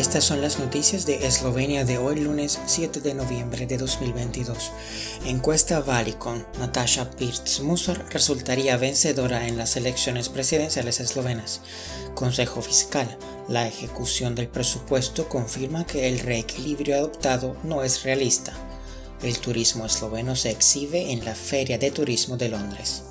Estas son las noticias de Eslovenia de hoy lunes 7 de noviembre de 2022. Encuesta Valicon, Natasha Pirc-Musar resultaría vencedora en las elecciones presidenciales eslovenas. Consejo Fiscal, la ejecución del presupuesto confirma que el reequilibrio adoptado no es realista. El turismo esloveno se exhibe en la Feria de Turismo de Londres.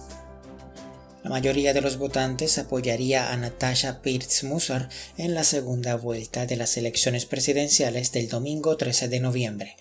La mayoría de los votantes apoyaría a Natasha Pirc-Musar en la segunda vuelta de las elecciones presidenciales del domingo 13 de noviembre.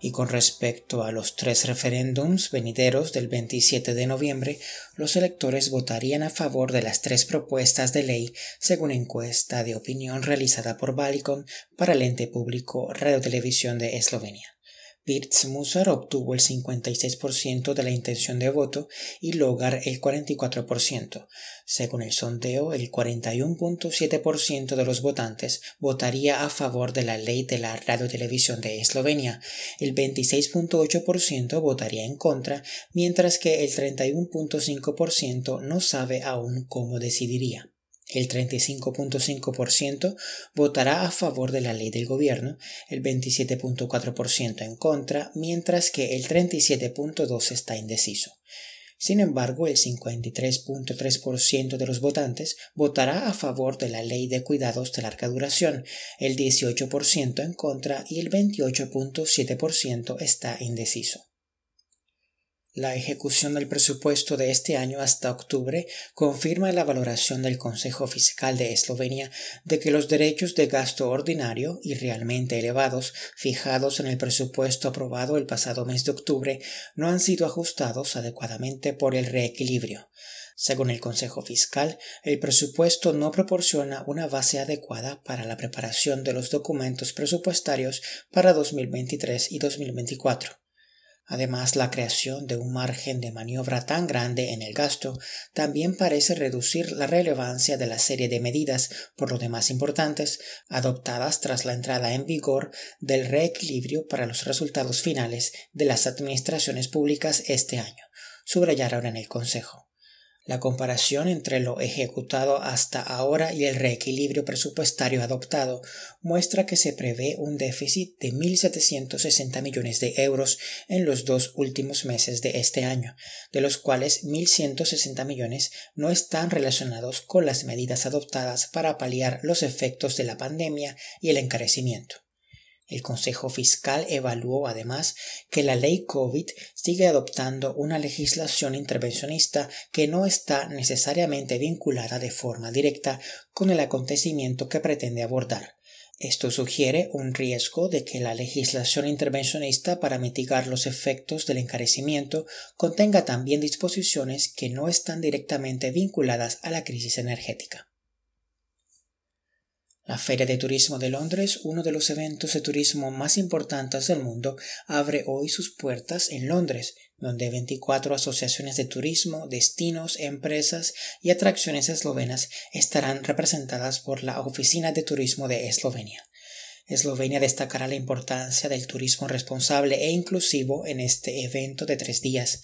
Y con respecto a los tres referéndums venideros del 27 de noviembre, los electores votarían a favor de las tres propuestas de ley según encuesta de opinión realizada por Valicon para el ente público Radio Televisión de Eslovenia. Pirc Musar obtuvo el 56% de la intención de voto y Logar el 44%. Según el sondeo, el 41.7% de los votantes votaría a favor de la ley de la radiotelevisión de Eslovenia, el 26.8% votaría en contra, mientras que el 31.5% no sabe aún cómo decidiría. El 35.5% votará a favor de la ley del gobierno, el 27.4% en contra, mientras que el 37.2% está indeciso. Sin embargo, el 53.3% de los votantes votará a favor de la ley de cuidados de larga duración, el 18% en contra y el 28.7% está indeciso. La ejecución del presupuesto de este año hasta octubre confirma la valoración del Consejo Fiscal de Eslovenia de que los derechos de gasto ordinario y realmente elevados fijados en el presupuesto aprobado el pasado mes de octubre no han sido ajustados adecuadamente por el reequilibrio. Según el Consejo Fiscal, el presupuesto no proporciona una base adecuada para la preparación de los documentos presupuestarios para 2023 y 2024. Además, la creación de un margen de maniobra tan grande en el gasto también parece reducir la relevancia de la serie de medidas, por lo demás importantes, adoptadas tras la entrada en vigor del reequilibrio para los resultados finales de las administraciones públicas este año, subrayaron en el Consejo. La comparación entre lo ejecutado hasta ahora y el reequilibrio presupuestario adoptado muestra que se prevé un déficit de 1.760 millones de euros en los dos últimos meses de este año, de los cuales 1.160 millones no están relacionados con las medidas adoptadas para paliar los efectos de la pandemia y el encarecimiento. El Consejo Fiscal evaluó además que la ley COVID sigue adoptando una legislación intervencionista que no está necesariamente vinculada de forma directa con el acontecimiento que pretende abordar. Esto sugiere un riesgo de que la legislación intervencionista para mitigar los efectos del encarecimiento contenga también disposiciones que no están directamente vinculadas a la crisis energética. La Feria de Turismo de Londres, uno de los eventos de turismo más importantes del mundo, abre hoy sus puertas en Londres, donde 24 asociaciones de turismo, destinos, empresas y atracciones eslovenas estarán representadas por la Oficina de Turismo de Eslovenia. Eslovenia destacará la importancia del turismo responsable e inclusivo en este evento de tres días.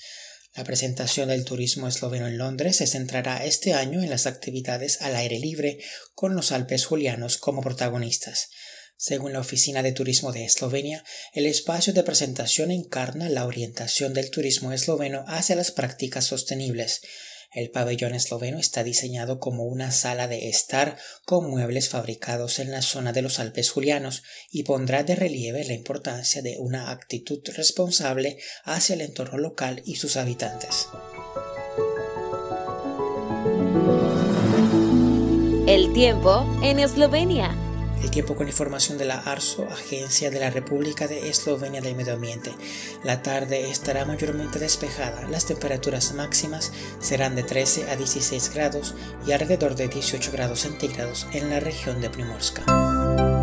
La presentación del turismo esloveno en Londres se centrará este año en las actividades al aire libre, con los Alpes Julianos como protagonistas. Según la Oficina de Turismo de Eslovenia, el espacio de presentación encarna la orientación del turismo esloveno hacia las prácticas sostenibles. El pabellón esloveno está diseñado como una sala de estar con muebles fabricados en la zona de los Alpes Julianos y pondrá de relieve la importancia de una actitud responsable hacia el entorno local y sus habitantes. El tiempo en Eslovenia. El tiempo con información de la ARSO, Agencia de la República de Eslovenia del Medio Ambiente. La tarde estará mayormente despejada. Las temperaturas máximas serán de 13 a 16 grados y alrededor de 18 grados centígrados en la región de Primorska.